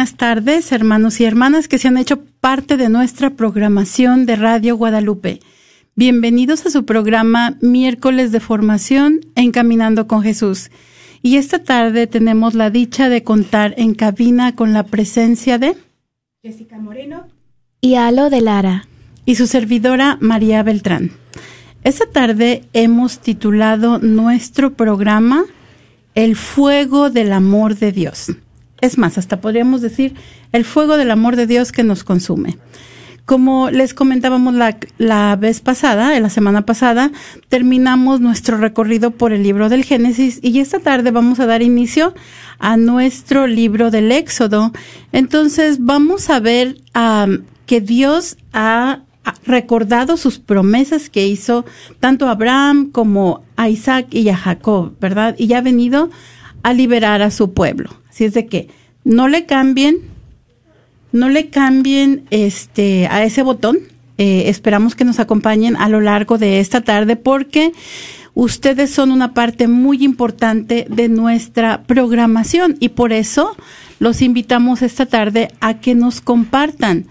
buenas tardes, hermanos y hermanas que se han hecho parte de nuestra programación de Radio Guadalupe. Bienvenidos a su programa Miércoles de Formación Encaminando con Jesús. Y esta tarde tenemos la dicha de contar en cabina con la presencia de Jessica Moreno. y Alo de Lara. y su servidora María Beltrán. Esta tarde hemos titulado nuestro programa El fuego del amor de Dios. Es más, hasta podríamos decir el fuego del amor de Dios que nos consume. Como les comentábamos la, la vez pasada, la semana pasada, terminamos nuestro recorrido por el libro del Génesis y esta tarde vamos a dar inicio a nuestro libro del Éxodo. Entonces vamos a ver que Dios ha recordado sus promesas que hizo tanto a Abraham como a Isaac y a Jacob, ¿verdad? Y ya ha venido a liberar a su pueblo. Así es de que no le cambien, no le cambien este a ese botón. Eh, esperamos que nos acompañen a lo largo de esta tarde porque ustedes son una parte muy importante de nuestra programación y por eso los invitamos esta tarde a que nos compartan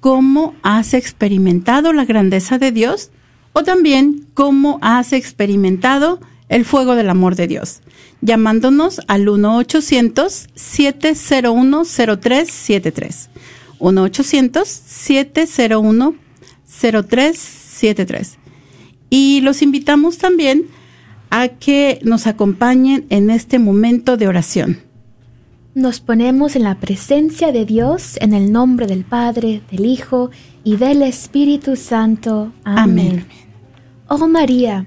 cómo has experimentado la grandeza de Dios o también cómo has experimentado el fuego del amor de Dios, llamándonos al 1-800-701-0373. 1-800-701-0373. Y los invitamos también a que nos acompañen en este momento de oración. Nos ponemos en la presencia de Dios en el nombre del Padre, del Hijo y del Espíritu Santo. Amén. Amén. Oh María,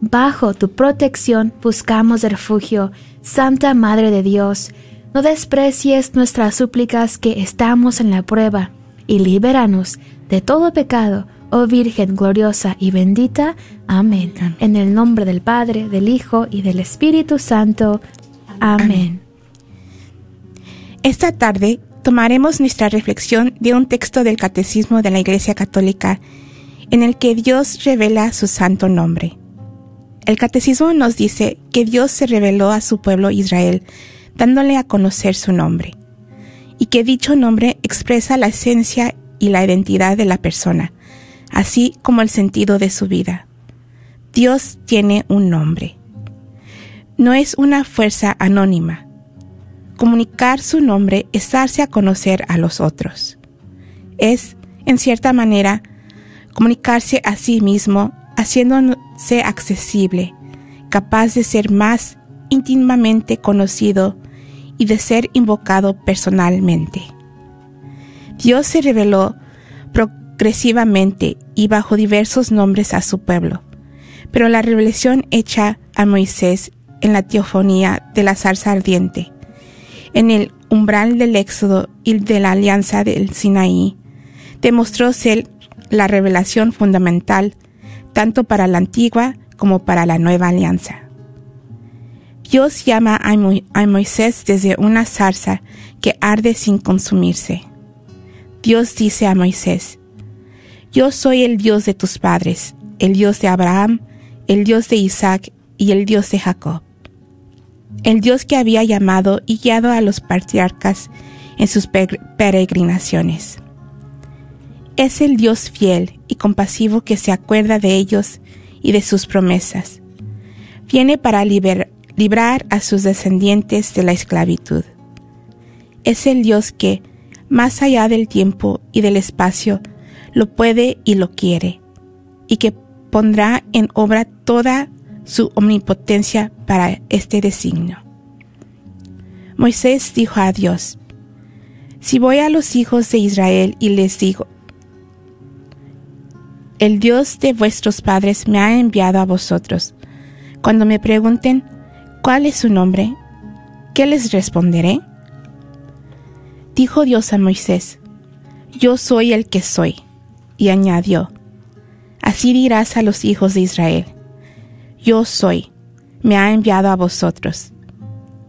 Bajo tu protección buscamos refugio, Santa Madre de Dios. No desprecies nuestras súplicas que estamos en la prueba, y libéranos de todo pecado, oh Virgen gloriosa y bendita. Amén. En el nombre del Padre, del Hijo y del Espíritu Santo. Amén. Esta tarde tomaremos nuestra reflexión de un texto del Catecismo de la Iglesia Católica en el que Dios revela su santo nombre. El Catecismo nos dice que Dios se reveló a su pueblo Israel dándole a conocer su nombre, y que dicho nombre expresa la esencia y la identidad de la persona, así como el sentido de su vida. Dios tiene un nombre. No es una fuerza anónima. Comunicar su nombre es darse a conocer a los otros. Es, en cierta manera, comunicarse a sí mismo, haciéndose accesible, capaz de ser más íntimamente conocido y de ser invocado personalmente. Dios se reveló progresivamente y bajo diversos nombres a su pueblo, pero la revelación hecha a Moisés en la teofonía de la zarza ardiente, en el umbral del éxodo y de la alianza del Sinaí, demostró ser la revelación fundamental tanto para la antigua como para la nueva alianza. Dios llama a, Moisés desde una zarza que arde sin consumirse. Dios dice a Moisés, Yo soy el Dios de tus padres, el Dios de Abraham, el Dios de Isaac y el Dios de Jacob. El Dios que había llamado y guiado a los patriarcas en sus peregrinaciones. Es el Dios fiel y compasivo que se acuerda de ellos y de sus promesas. Viene para librar a sus descendientes de la esclavitud. Es el Dios que, más allá del tiempo y del espacio, lo puede y lo quiere, y que pondrá en obra toda su omnipotencia para este designio. Moisés dijo a Dios, Si voy a los hijos de Israel y les digo, el Dios de vuestros padres me ha enviado a vosotros. Cuando me pregunten, ¿cuál es su nombre? ¿Qué les responderé? Dijo Dios a Moisés, Yo soy el que soy. Y añadió, Así dirás a los hijos de Israel, Yo soy, me ha enviado a vosotros.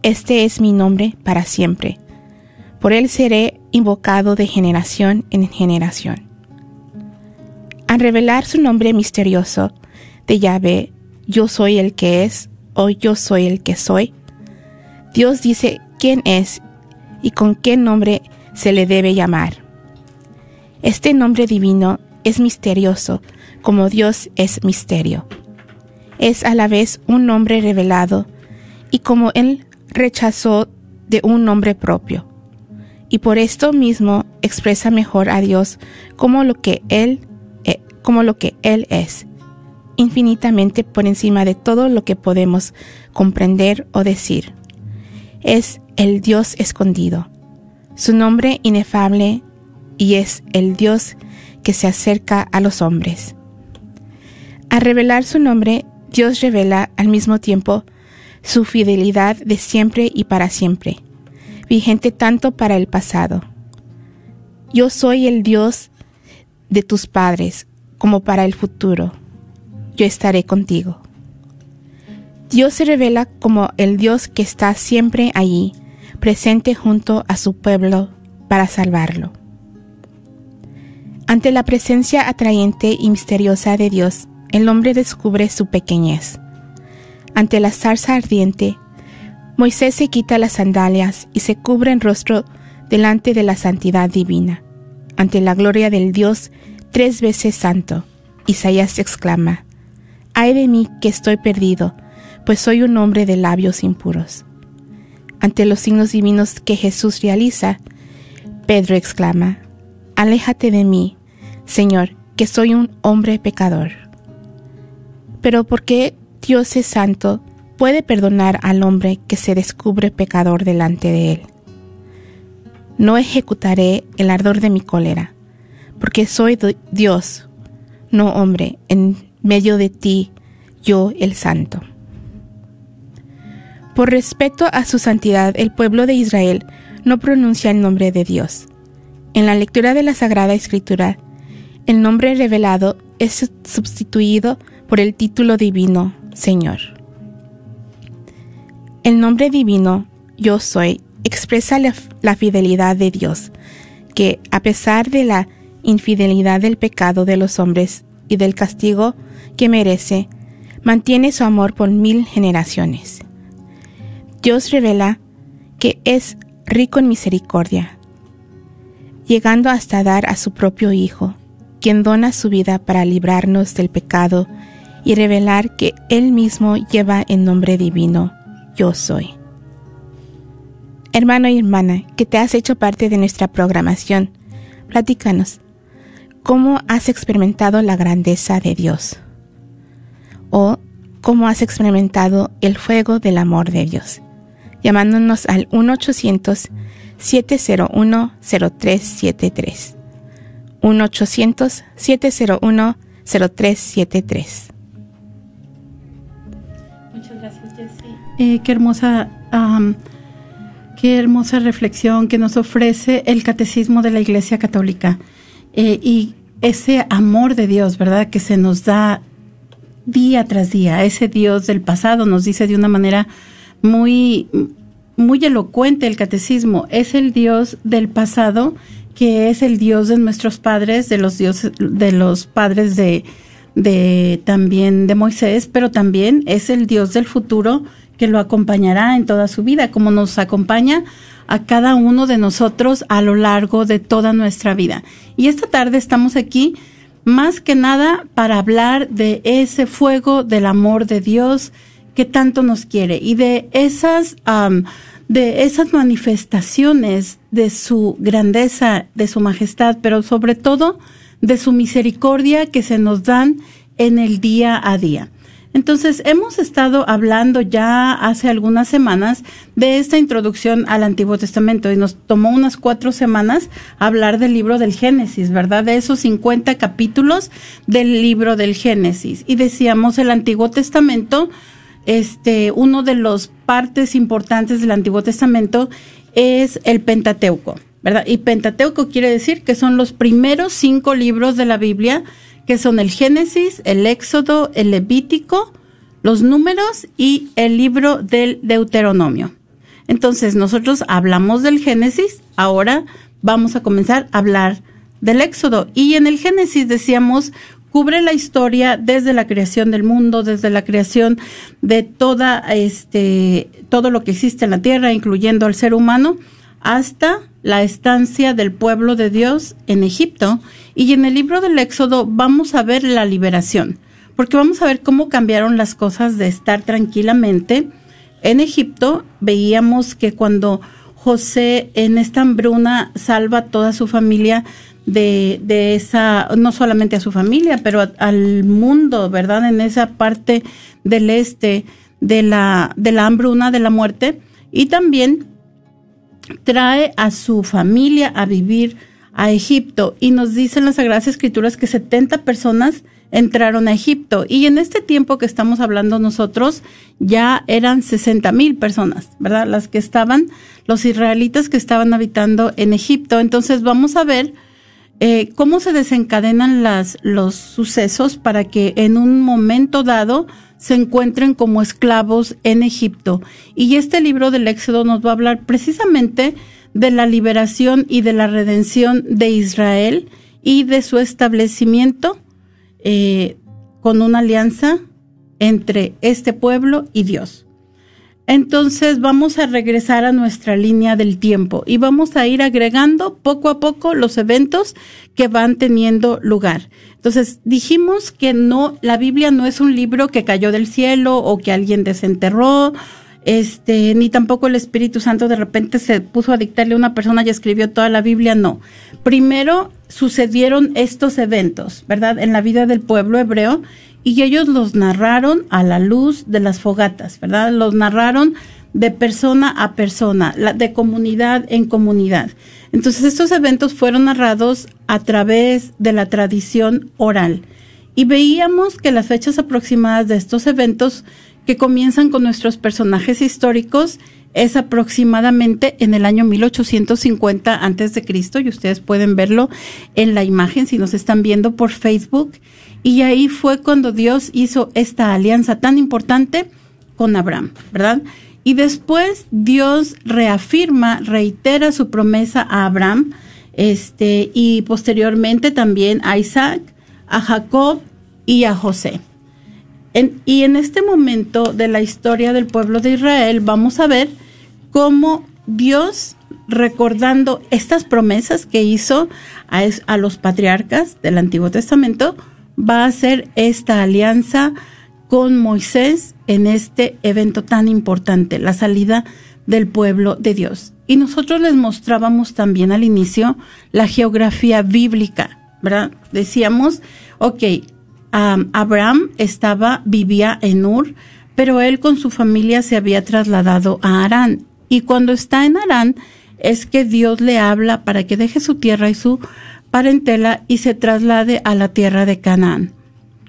Este es mi nombre para siempre. Por él seré invocado de generación en generación. Al revelar su nombre misterioso de Yahvé, yo soy el que es o yo soy el que soy, Dios dice quién es y con qué nombre se le debe llamar. Este nombre divino es misterioso como Dios es misterio. Es a la vez un nombre revelado y como Él rechazó de un nombre propio. Y por esto mismo expresa mejor a Dios como lo que Él como lo que Él es, infinitamente por encima de todo lo que podemos comprender o decir. Es el Dios escondido, su nombre inefable y es el Dios que se acerca a los hombres. Al revelar su nombre, Dios revela al mismo tiempo su fidelidad de siempre y para siempre, vigente tanto para el pasado. Yo soy el Dios de tus padres, como para el futuro. Yo estaré contigo. Dios se revela como el Dios que está siempre allí, presente junto a su pueblo para salvarlo. Ante la presencia atrayente y misteriosa de Dios, el hombre descubre su pequeñez. Ante la zarza ardiente, Moisés se quita las sandalias y se cubre el rostro delante de la santidad divina. Ante la gloria del Dios tres veces santo. Isaías exclama, Ay de mí que estoy perdido, pues soy un hombre de labios impuros. Ante los signos divinos que Jesús realiza, Pedro exclama, Aléjate de mí, Señor, que soy un hombre pecador. Pero porque Dios es santo, puede perdonar al hombre que se descubre pecador delante de él. No ejecutaré el ardor de mi cólera, porque soy Dios, no hombre, en medio de ti, yo el santo. Por respeto a su santidad, el pueblo de Israel no pronuncia el nombre de Dios. En la lectura de la Sagrada Escritura, el nombre revelado es sustituido por el título divino Señor. El nombre divino Yo soy expresa la, fidelidad de Dios, que a pesar de la infidelidad del pecado de los hombres y del castigo que merece, mantiene su amor por mil generaciones. Dios revela que es rico en misericordia, llegando hasta dar a su propio Hijo, quien dona su vida para librarnos del pecado y revelar que Él mismo lleva el nombre divino, yo soy. Hermano y hermana, que te has hecho parte de nuestra programación, platícanos, ¿cómo has experimentado la grandeza de Dios? ¿O cómo has experimentado el fuego del amor de Dios? Llamándonos al 1-800-701-0373. 1-800-701-0373. Muchas gracias, Jessie. Eh, qué hermosa Qué hermosa reflexión que nos ofrece el Catecismo de la Iglesia Católica eh, y ese amor de Dios, ¿verdad? Que se nos da día tras día. Ese Dios del pasado nos dice de una manera muy, muy elocuente el Catecismo. Es el Dios del pasado que es el Dios de nuestros padres, de los dioses, de los padres de, de también de Moisés, pero también es el Dios del futuro que lo acompañará en toda su vida, como nos acompaña a cada uno de nosotros a lo largo de toda nuestra vida. Y esta tarde estamos aquí más que nada para hablar de ese fuego del amor de Dios que tanto nos quiere y de esas de esas manifestaciones de su grandeza, de su majestad, pero sobre todo de su misericordia que se nos dan en el día a día. Entonces, hemos estado hablando ya hace algunas semanas de esta introducción al Antiguo Testamento y nos tomó unas cuatro semanas hablar del libro del Génesis, ¿verdad? De esos 50 capítulos del libro del Génesis. Y decíamos el Antiguo Testamento, este, uno de los partes importantes del Antiguo Testamento es el Pentateuco, ¿verdad? Y Pentateuco quiere decir que son los primeros cinco libros de la Biblia que son el Génesis, el Éxodo, el Levítico, los números y el libro del Deuteronomio. Entonces, nosotros hablamos del Génesis, ahora vamos a comenzar a hablar del Éxodo. Y en el Génesis decíamos, cubre la historia desde la creación del mundo, desde la creación de toda este todo lo que existe en la tierra, incluyendo al ser humano, hasta la estancia del pueblo de Dios en Egipto. Y en el libro del Éxodo vamos a ver la liberación, porque vamos a ver cómo cambiaron las cosas de estar tranquilamente. En Egipto veíamos que cuando José en esta hambruna salva a toda su familia de, de esa, no solamente a su familia, pero al mundo, ¿verdad? En esa parte del este de la, de la hambruna, de la muerte. Y también trae a su familia a vivir a Egipto y nos dicen las Sagradas Escrituras que 70 personas entraron a Egipto y en este tiempo que estamos hablando nosotros ya eran 60 mil personas, ¿verdad? Las que estaban, los israelitas que estaban habitando en Egipto. Entonces vamos a ver eh, cómo se desencadenan las, los sucesos para que en un momento dado se encuentren como esclavos en Egipto. Y este libro del Éxodo nos va a hablar precisamente de la liberación y de la redención de Israel y de su establecimiento eh, con una alianza entre este pueblo y Dios. Entonces vamos a regresar a nuestra línea del tiempo y vamos a ir agregando poco a poco los eventos que van teniendo lugar. Entonces dijimos que no, la Biblia no es un libro que cayó del cielo o que alguien desenterró. Este, ni tampoco el Espíritu Santo de repente se puso a dictarle a una persona y escribió toda la Biblia, no. Primero sucedieron estos eventos, ¿verdad? En la vida del pueblo hebreo y ellos los narraron a la luz de las fogatas, ¿verdad? Los narraron de persona a persona, de comunidad en comunidad. Entonces estos eventos fueron narrados a través de la tradición oral y veíamos que las fechas aproximadas de estos eventos que comienzan con nuestros personajes históricos es aproximadamente en el año 1850 antes de Cristo y ustedes pueden verlo en la imagen si nos están viendo por Facebook y ahí fue cuando Dios hizo esta alianza tan importante con Abraham, ¿verdad? Y después Dios reafirma, reitera su promesa a Abraham, este, y posteriormente también a Isaac, a Jacob y a José. Y en este momento de la historia del pueblo de Israel vamos a ver cómo Dios, recordando estas promesas que hizo a, a los patriarcas del Antiguo Testamento, va a hacer esta alianza con Moisés en este evento tan importante, la salida del pueblo de Dios. Y nosotros les mostrábamos también al inicio la geografía bíblica, ¿verdad? Decíamos, ok, Abraham estaba, vivía en Ur, pero él con su familia se había trasladado a Arán. Y cuando está en Arán, es que Dios le habla para que deje su tierra y su parentela y se traslade a la tierra de Canaán.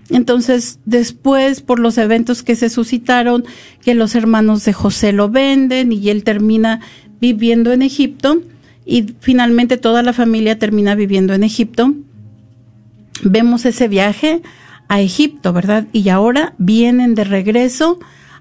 Entonces, después, por los eventos que se suscitaron, que los hermanos de José lo venden y él termina viviendo en Egipto y finalmente toda la familia termina viviendo en Egipto. Vemos ese viaje a Egipto, ¿verdad? Y ahora vienen de regreso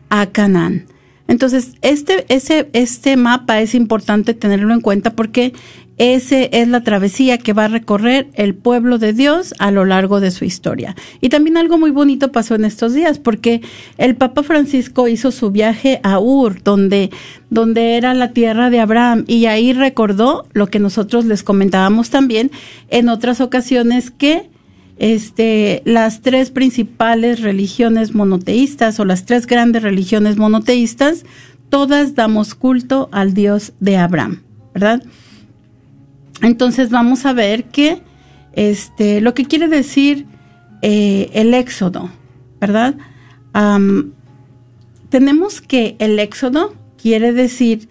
a Canaán. Entonces, este, ese, este mapa es importante tenerlo en cuenta porque esa es la travesía que va a recorrer el pueblo de Dios a lo largo de su historia. Y también algo muy bonito pasó en estos días, porque el Papa Francisco hizo su viaje a Ur, donde, donde era la tierra de Abraham, y ahí recordó lo que nosotros les comentábamos también en otras ocasiones que este, las tres principales religiones monoteístas o las tres grandes religiones monoteístas, todas damos culto al Dios de Abraham, ¿verdad? Entonces vamos a ver que este, lo que quiere decir eh, el éxodo, ¿verdad? tenemos que el éxodo quiere decir,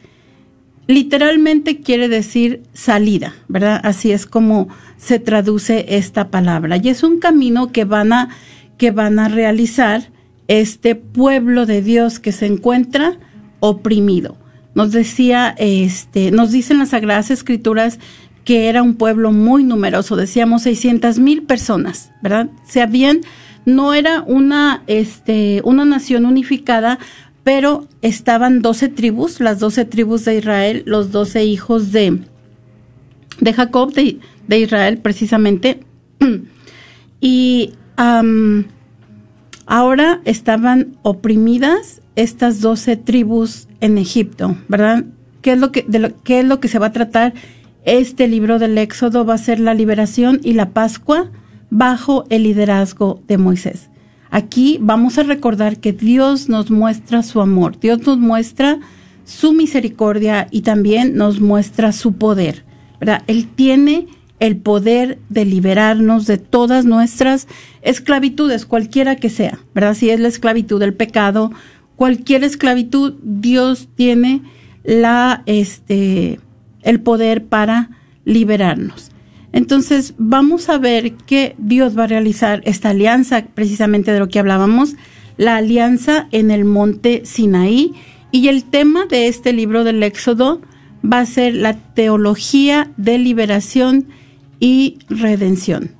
literalmente quiere decir salida, ¿verdad? Así es como se traduce esta palabra. Y es un camino que van a, que van a realizar este pueblo de Dios que se encuentra oprimido. Nos decía, este, nos dicen las Sagradas Escrituras que era un pueblo muy numeroso, decíamos 600 mil personas, ¿verdad? Se habían, no era una, este, una nación unificada, pero estaban 12 tribus, las 12 tribus de Israel, los 12 hijos de, de Jacob, de, Israel precisamente, y ahora estaban oprimidas estas 12 tribus en Egipto, ¿verdad? ¿Qué es lo que, de qué es lo que se va a tratar? Este libro del Éxodo va a ser la liberación y la Pascua bajo el liderazgo de Moisés. Aquí vamos a recordar que Dios nos muestra su amor, Dios nos muestra su misericordia y también nos muestra su poder. Él tiene el poder de liberarnos de todas nuestras esclavitudes, cualquiera que sea, ¿verdad? Si es la esclavitud del pecado, cualquier esclavitud, Dios tiene la, este, el poder para liberarnos. Entonces vamos a ver que Dios va a realizar esta alianza, precisamente de lo que hablábamos, la alianza en el monte Sinaí. Y el tema de este libro del Éxodo va a ser la teología de liberación y redención.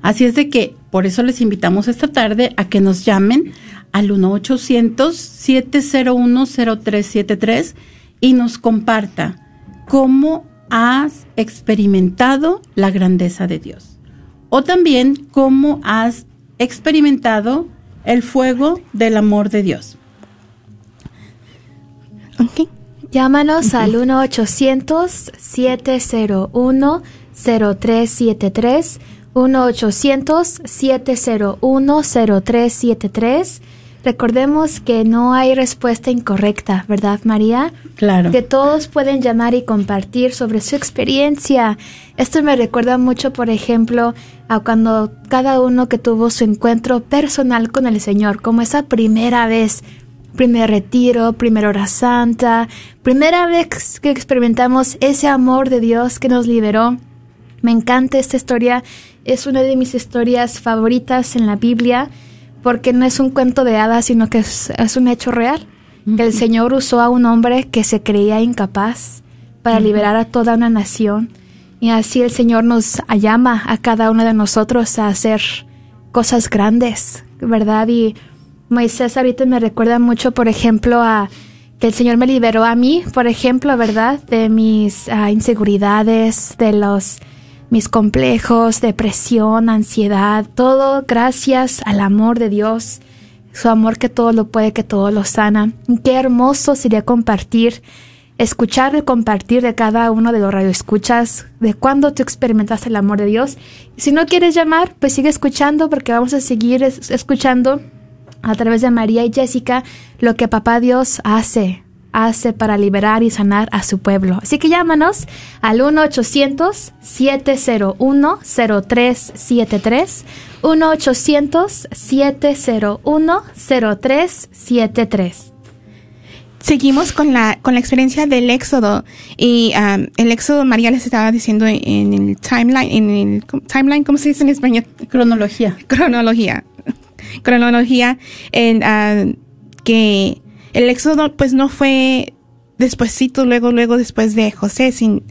Así es de que por eso les invitamos esta tarde a que nos llamen al 1-800-701-0373 y nos comparta cómo has experimentado la grandeza de Dios. O también cómo has experimentado el fuego del amor de Dios. Llámanos al 1-800-701-0373. 1-800-701-0373 recordemos que no hay respuesta incorrecta, ¿verdad, María? Claro. Que todos pueden llamar y compartir sobre su experiencia. Esto me recuerda mucho, por ejemplo, a cuando cada uno que tuvo su encuentro personal con el Señor, como esa primera vez, primer retiro, primera hora santa, primera vez que experimentamos ese amor de Dios que nos liberó. Me encanta esta historia, es una de mis historias favoritas en la Biblia porque no es un cuento de hadas, sino que es, es un hecho real. Que el Señor usó a un hombre que se creía incapaz para liberar a toda una nación. Y así el Señor nos llama a cada uno de nosotros a hacer cosas grandes, ¿verdad? Y Moisés ahorita me recuerda mucho, por ejemplo, a que el Señor me liberó a mí, por ejemplo, ¿verdad? De mis ah, inseguridades, de los mis complejos, depresión, ansiedad, todo gracias al amor de Dios, su amor que todo lo puede, que todo lo sana. Qué hermoso sería compartir, escuchar el compartir de cada uno de los radioescuchas, de cuando tú experimentaste el amor de Dios. Si no quieres llamar, pues sigue escuchando porque vamos a seguir es- escuchando a través de María y Jessica lo que Papá Dios hace, hace para liberar y sanar a su pueblo. Así que llámanos al 1-800-701-0373, 1-800-701-0373. Seguimos con la, con la experiencia del éxodo y um, el éxodo María les estaba diciendo en, en el timeline, en el ¿cómo- timeline, ¿cómo se dice en español? Cronología. cronología, cronología en ah, que el éxodo pues no fue despuesito, luego, luego después de José, sin,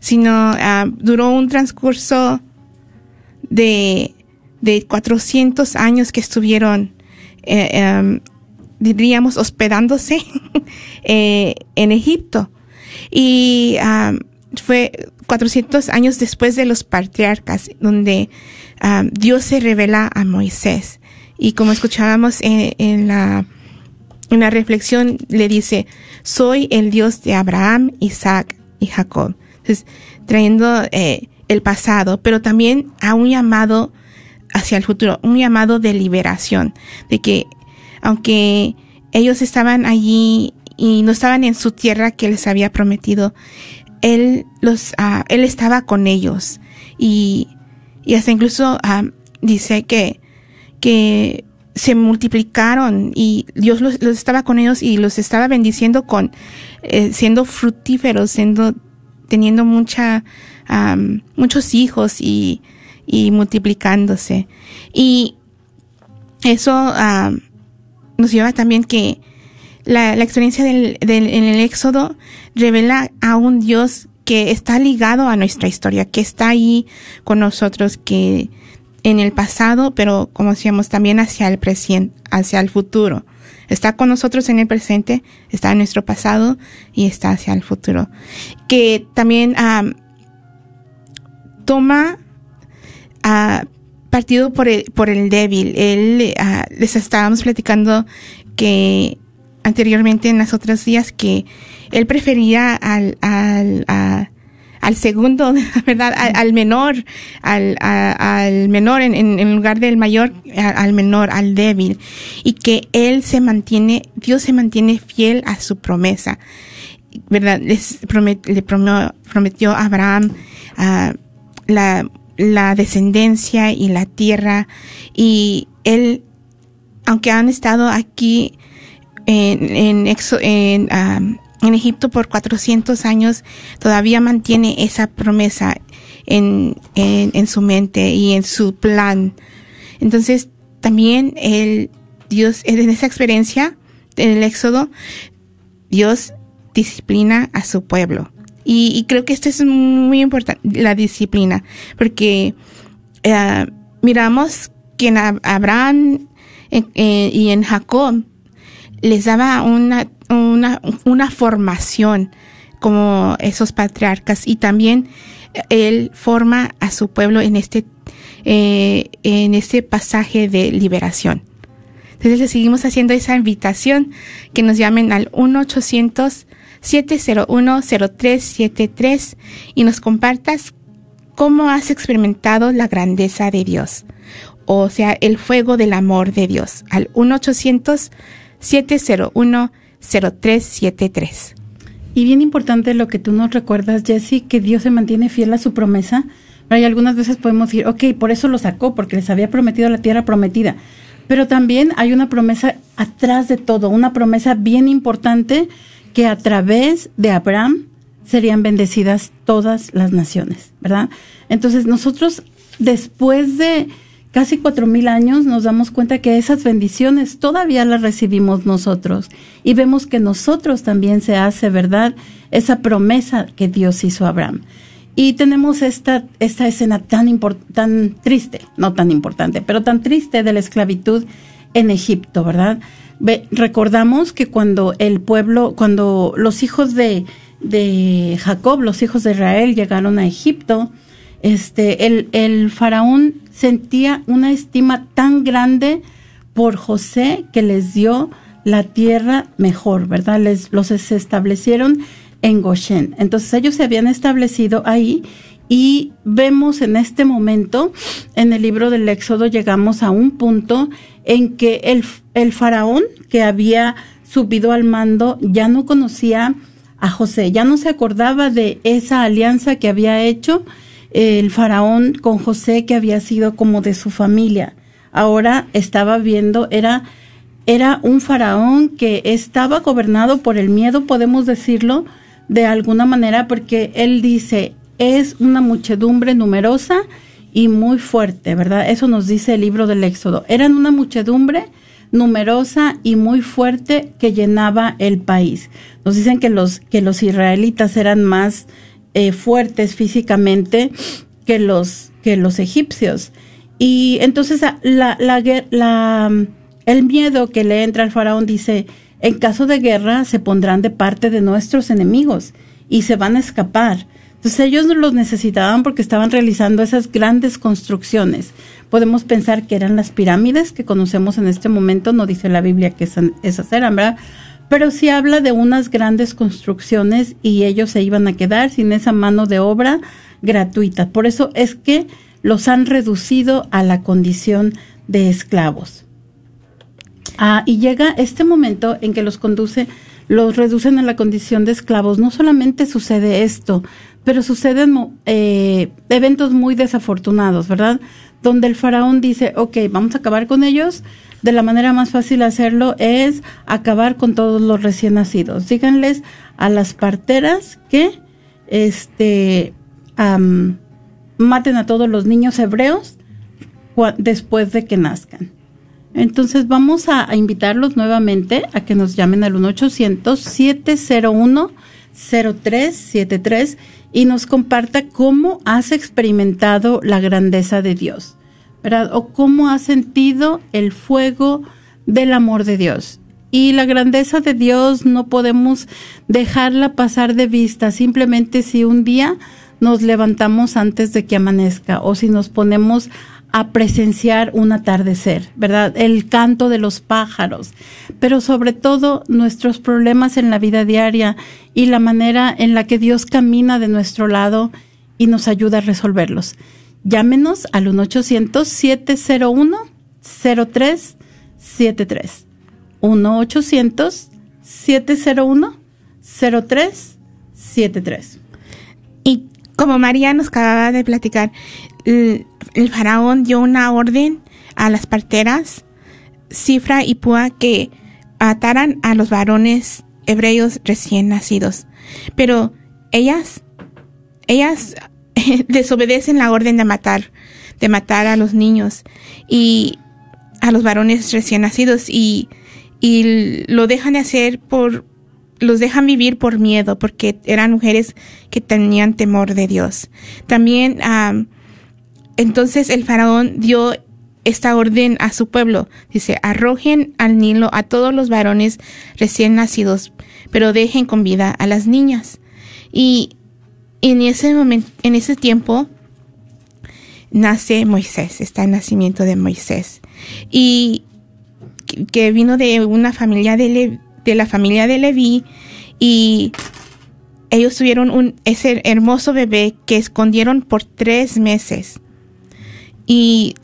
sino ah, duró un transcurso de, de 400 años que estuvieron, eh, em, diríamos, hospedándose eh, en Egipto. Y fue 400 años después de los patriarcas, donde Dios se revela a Moisés. Y como escuchábamos en la, en la reflexión, le dice, soy el Dios de Abraham, Isaac y Jacob. Entonces, trayendo eh, el pasado, pero también a un llamado hacia el futuro, un llamado de liberación, de que aunque ellos estaban allí y no estaban en su tierra que les había prometido, él los, ah, él estaba con ellos y, y hasta incluso ah, dice que, que se multiplicaron y Dios los, los estaba con ellos y los estaba bendiciendo con, eh, siendo fructíferos, siendo, teniendo mucha, muchos hijos y, y multiplicándose. Y eso nos lleva también que la, la experiencia del, del, en el Éxodo revela a un Dios que está ligado a nuestra historia, que está ahí con nosotros, que en el pasado, pero como decíamos, también hacia el presente, hacia el futuro. Está con nosotros en el presente, está en nuestro pasado y está hacia el futuro. Que también am, toma ah, partido por el, por el débil. Él, ah, les estábamos platicando que anteriormente en las otras días que él prefería al, al, a- al segundo, ¿verdad? Al, al menor, al, al menor en, en- lugar del mayor, al menor, al débil. Y que él se mantiene, Dios se mantiene fiel a su promesa. ¿Verdad? Les promet- le prometió a Abraham ah, la, la descendencia y la tierra. Y él, aunque han estado aquí en, en, en, am, en Egipto por 400 años, todavía mantiene esa promesa en, en, en su mente y en su plan. Entonces, también el Dios, en esa experiencia, en el Éxodo, Dios disciplina a su pueblo. Y, y creo que esto es muy importante, la disciplina, porque eh, miramos que en Ab- Abraham en- eh, y en Jacob les daba una, una, una formación como esos patriarcas y también él forma a su pueblo en este, eh, en este pasaje de liberación. Entonces le seguimos haciendo esa invitación que nos llamen al 1-800-701-0373 y nos compartas ¿cómo has experimentado la grandeza de Dios? O sea, el fuego del amor de Dios. Al 1-800-701-0373. Y bien importante lo que tú nos recuerdas, Jesse, que Dios se mantiene fiel a su promesa. Y algunas veces podemos decir, ok, por eso lo sacó, porque les había prometido la tierra prometida. Pero también hay una promesa atrás de todo, una promesa bien importante que a través de Abraham serían bendecidas todas las naciones, ¿verdad? Entonces nosotros después de casi cuatro mil años nos damos cuenta que esas bendiciones todavía las recibimos nosotros y vemos que nosotros también se hace verdad esa promesa que Dios hizo a Abraham. Y tenemos esta, esta escena tan, tan triste, no tan importante, pero tan triste de la esclavitud en Egipto, ¿verdad? recordamos que cuando el pueblo, cuando los hijos de, de Jacob, los hijos de Israel, llegaron a Egipto, este, el, el faraón sentía una estima tan grande por José que les dio la tierra mejor, ¿verdad? Les, los establecieron en Goshen. Entonces ellos se habían establecido ahí y vemos en este momento, en el libro del Éxodo, llegamos a un punto en que el, el faraón que había subido al mando ya no conocía a José, ya no se acordaba de esa alianza que había hecho el faraón con José que había sido como de su familia. Ahora estaba viendo, era, era un faraón que estaba gobernado por el miedo, podemos decirlo de alguna manera, porque él dice, es una muchedumbre numerosa y muy fuerte, ¿verdad? Eso nos dice el libro del Éxodo. Eran una muchedumbre numerosa y muy fuerte que llenaba el país. Nos dicen que los, que los israelitas eran más eh, fuertes físicamente que los, que los egipcios. Y entonces la, la, el miedo que le entra al faraón dice, en caso de guerra se pondrán de parte de nuestros enemigos y se van a escapar. Entonces ellos los necesitaban porque estaban realizando esas grandes construcciones. Podemos pensar que eran las pirámides que conocemos en este momento, no dice la Biblia que esas eran, ¿verdad? Pero sí habla de unas grandes construcciones y ellos se iban a quedar sin esa mano de obra gratuita. Por eso es que los han reducido a la condición de esclavos. Ah, y llega este momento en que los conduce, los reducen a la condición de esclavos. No solamente sucede esto, pero suceden eh, eventos muy desafortunados, ¿verdad? Donde el faraón dice, ok, vamos a acabar con ellos, de la manera más fácil hacerlo es acabar con todos los recién nacidos. Díganles a las parteras que este maten a todos los niños hebreos después de que nazcan. Entonces vamos a, invitarlos nuevamente a que nos llamen al 1-800-701-0373 y nos comparta cómo has experimentado la grandeza de Dios. O cómo ha sentido el fuego del amor de Dios. Y la grandeza de Dios no podemos dejarla pasar de vista. Simplemente si un día nos levantamos antes de que amanezca o si nos ponemos a presenciar un atardecer, ¿verdad? El canto de los pájaros, pero sobre todo nuestros problemas en la vida diaria y la manera en la que Dios camina de nuestro lado y nos ayuda a resolverlos. Llámenos al 1-800-701-0373. 1-800-701-0373. Y como María nos acababa de platicar, el, faraón dio una orden a las parteras, Cifra y Púa, que ataran a los varones hebreos recién nacidos. Pero ellas, ellas desobedecen la orden de matar, de matar a los niños y a los varones recién nacidos y, y lo dejan de hacer por, los dejan vivir por miedo, porque eran mujeres que tenían temor de Dios. También, entonces el faraón dio esta orden a su pueblo. Dice, arrojen al Nilo a todos los varones recién nacidos, pero dejen con vida a las niñas. Y en ese momento, en ese tiempo, nace Moisés, está el nacimiento de Moisés. Y que vino de una familia de, de la familia de Leví y ellos tuvieron un, ese hermoso bebé que escondieron por tres meses. Y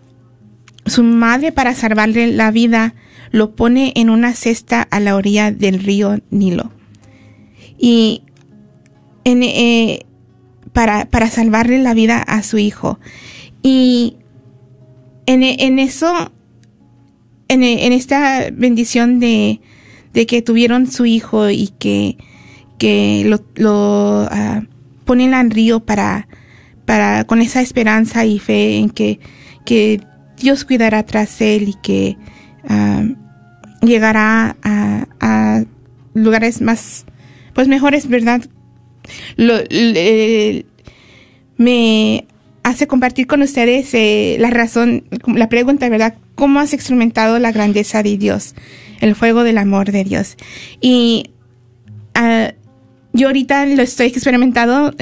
su madre, para salvarle la vida, lo pone en una cesta a la orilla del río Nilo. Y en, eh, para, para salvarle la vida a su hijo. Y en, en eso, en, en, esta bendición de, de, que tuvieron su hijo y que, que lo, lo uh, ponen al río para, para, con esa esperanza y fe en que, que Dios cuidará tras él y que uh, llegará a, a, lugares más, pues mejores, ¿verdad? Lo, me hace compartir con ustedes eh, la razón, la pregunta, ¿verdad? ¿Cómo has experimentado la grandeza de Dios? El fuego del amor de Dios. Y uh, yo ahorita lo estoy experimentando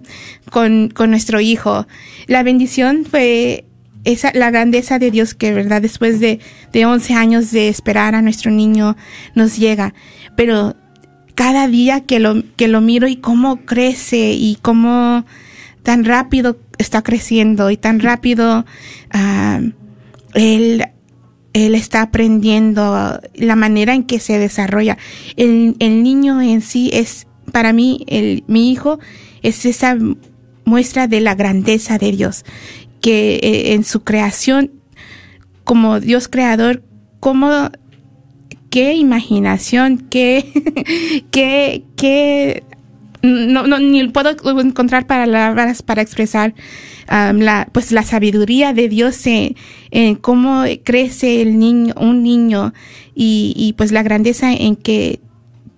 con, con nuestro hijo. La bendición fue esa, la grandeza de Dios que, ¿verdad? Después de, de 11 años de esperar a nuestro niño nos llega. Pero cada día que lo, que lo miro y cómo crece y cómo tan rápido está creciendo y tan rápido uh, él, él está aprendiendo la manera en que se desarrolla. El, el niño en sí es, para mí, el, mi hijo es esa muestra de la grandeza de Dios, que eh, en su creación, como Dios creador, como qué imaginación, qué, qué, qué no, no, ni puedo encontrar palabras para expresar um, la, pues la sabiduría de Dios en, en, cómo crece el niño, un niño y, y pues la grandeza en que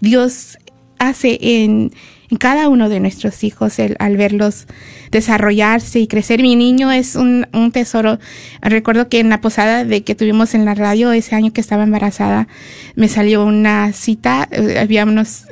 Dios hace en, en cada uno de nuestros hijos el, al verlos desarrollarse y crecer. Mi niño es un, un, tesoro. Recuerdo que en la posada de que tuvimos en la radio ese año que estaba embarazada, me salió una cita, eh, habíamos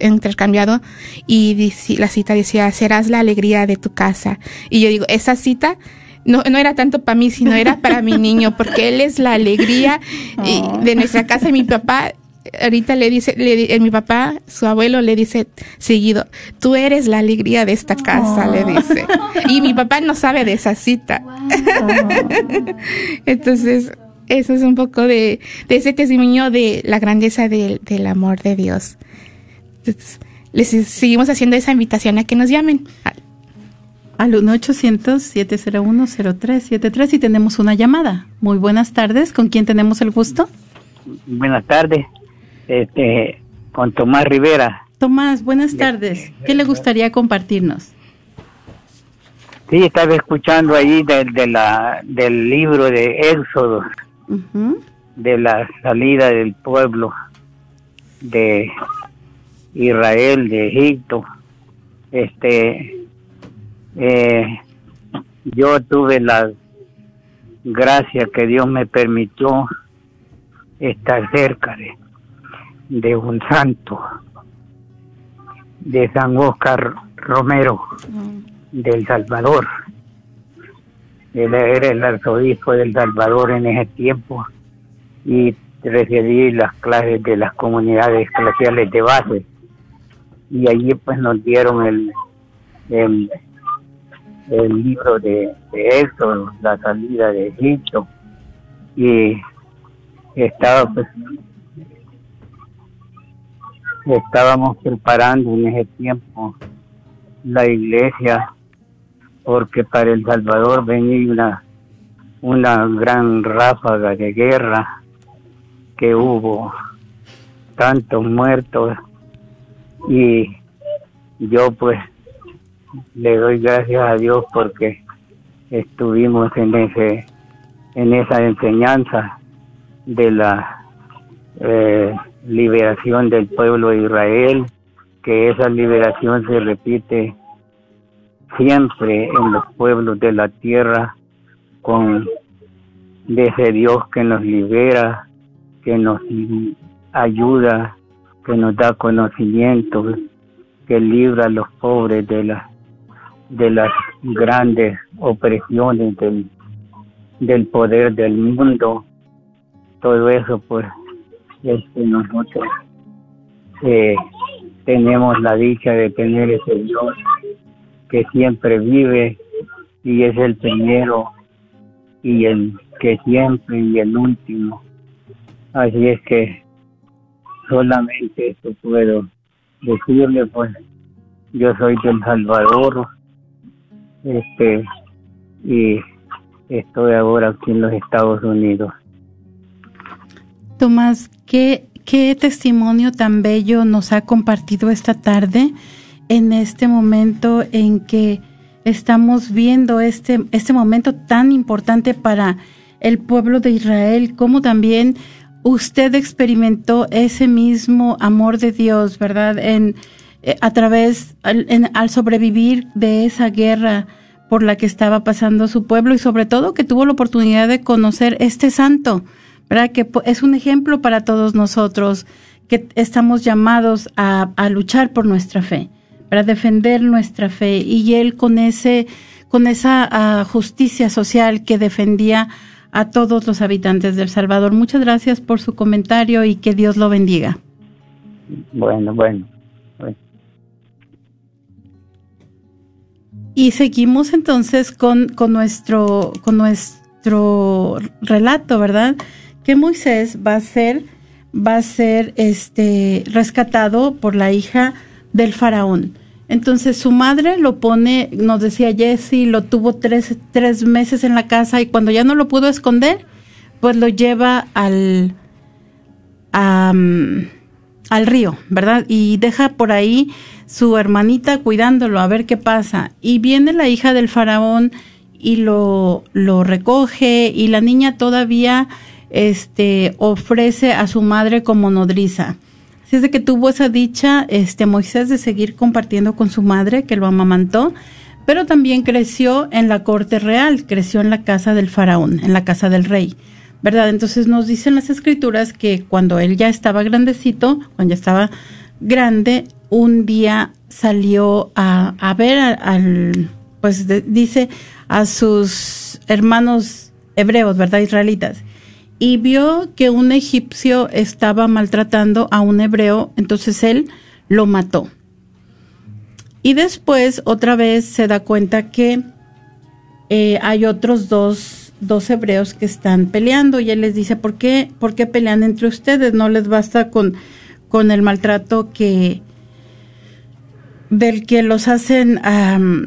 intercambiado y la cita decía, serás la alegría de tu casa. Y yo digo, esa cita no, no era tanto para mí, sino era para mi niño, porque él es la alegría oh. de nuestra casa. Y mi papá ahorita le dice, le, eh, mi papá, su abuelo le dice seguido, tú eres la alegría de esta casa, oh. le dice. Y mi papá no sabe de esa cita. Wow. Entonces, eso es un poco de, de ese testimonio de la grandeza de, del amor de Dios. Entonces, les seguimos haciendo esa invitación a que nos llamen. Al 1-800-701-0373 y tenemos una llamada. Muy buenas tardes. ¿Con quién tenemos el gusto? Buenas tardes este, con Tomás Rivera. Tomás, buenas tardes. ¿Qué le gustaría compartirnos? Sí, estaba escuchando ahí de, de la, del libro de Éxodo, uh -huh. de la salida del pueblo de Israel, de Egipto. Este, eh, yo tuve la gracia que Dios me permitió estar cerca de, de un santo, de San Oscar Romero, mm. del Salvador. Él era el arzobispo del Salvador en ese tiempo y recibí las clases de las comunidades eclesiales de base. Y allí pues nos dieron el, el, el libro de, de Éxodo, la salida de Egipto. Y estaba pues estábamos preparando en ese tiempo la iglesia porque para El Salvador venía una, gran ráfaga de guerra que hubo tantos muertos y yo pues le doy gracias a Dios porque estuvimos en ese en esa enseñanza de la eh, liberación del pueblo de Israel, que esa liberación se repite siempre en los pueblos de la tierra con de ese Dios que nos libera, que nos ayuda, que nos da conocimiento, que libra a los pobres de las de las grandes opresiones del, del poder del mundo. Todo eso pues este, nosotros eh, tenemos la dicha de tener ese Dios que siempre vive y es el primero y el que siempre y el último. Así es que solamente puedo decirle, pues yo soy del Salvador, este, y estoy ahora aquí en los Estados Unidos. Tomás, ¿qué, qué testimonio tan bello nos ha compartido esta tarde en este momento en que estamos viendo este, este momento tan importante para el pueblo de Israel, como también usted experimentó ese mismo amor de Dios, ¿verdad? En, eh, a través, al, al sobrevivir de esa guerra por la que estaba pasando su pueblo y sobre todo que tuvo la oportunidad de conocer este santo, ¿verdad? Que es un ejemplo para todos nosotros que estamos llamados a, a luchar por nuestra fe, para defender nuestra fe y él con ese con esa uh, justicia social que defendía a todos los habitantes del Salvador. Muchas gracias por su comentario y que Dios lo bendiga. Bueno, bueno. bueno. Y seguimos entonces con, con, nuestro, con nuestro relato, ¿verdad? Que Moisés va a ser, va a ser este, rescatado por la hija del faraón. Entonces su madre lo pone, nos decía Jesse, lo tuvo tres, tres meses en la casa y cuando ya no lo pudo esconder, pues lo lleva al, al río, ¿verdad? Y deja por ahí su hermanita cuidándolo a ver qué pasa. Y viene la hija del faraón y lo, lo recoge y la niña todavía este, ofrece a su madre como nodriza. Así es de que tuvo esa dicha este, Moisés de seguir compartiendo con su madre, que lo amamantó, pero también creció en la corte real, creció en la casa del faraón, en la casa del rey. ¿Verdad? Entonces nos dicen las escrituras que cuando él ya estaba grandecito, cuando ya estaba grande, un día salió a, ver al, pues dice, a sus hermanos hebreos, ¿verdad? Israelitas y vio que un egipcio estaba maltratando a un hebreo, entonces él lo mató. Y después otra vez se da cuenta que eh, hay otros dos, dos, hebreos que están peleando y él les dice, ¿por qué, ¿por qué pelean entre ustedes? No les basta con, con el maltrato que, del que los hacen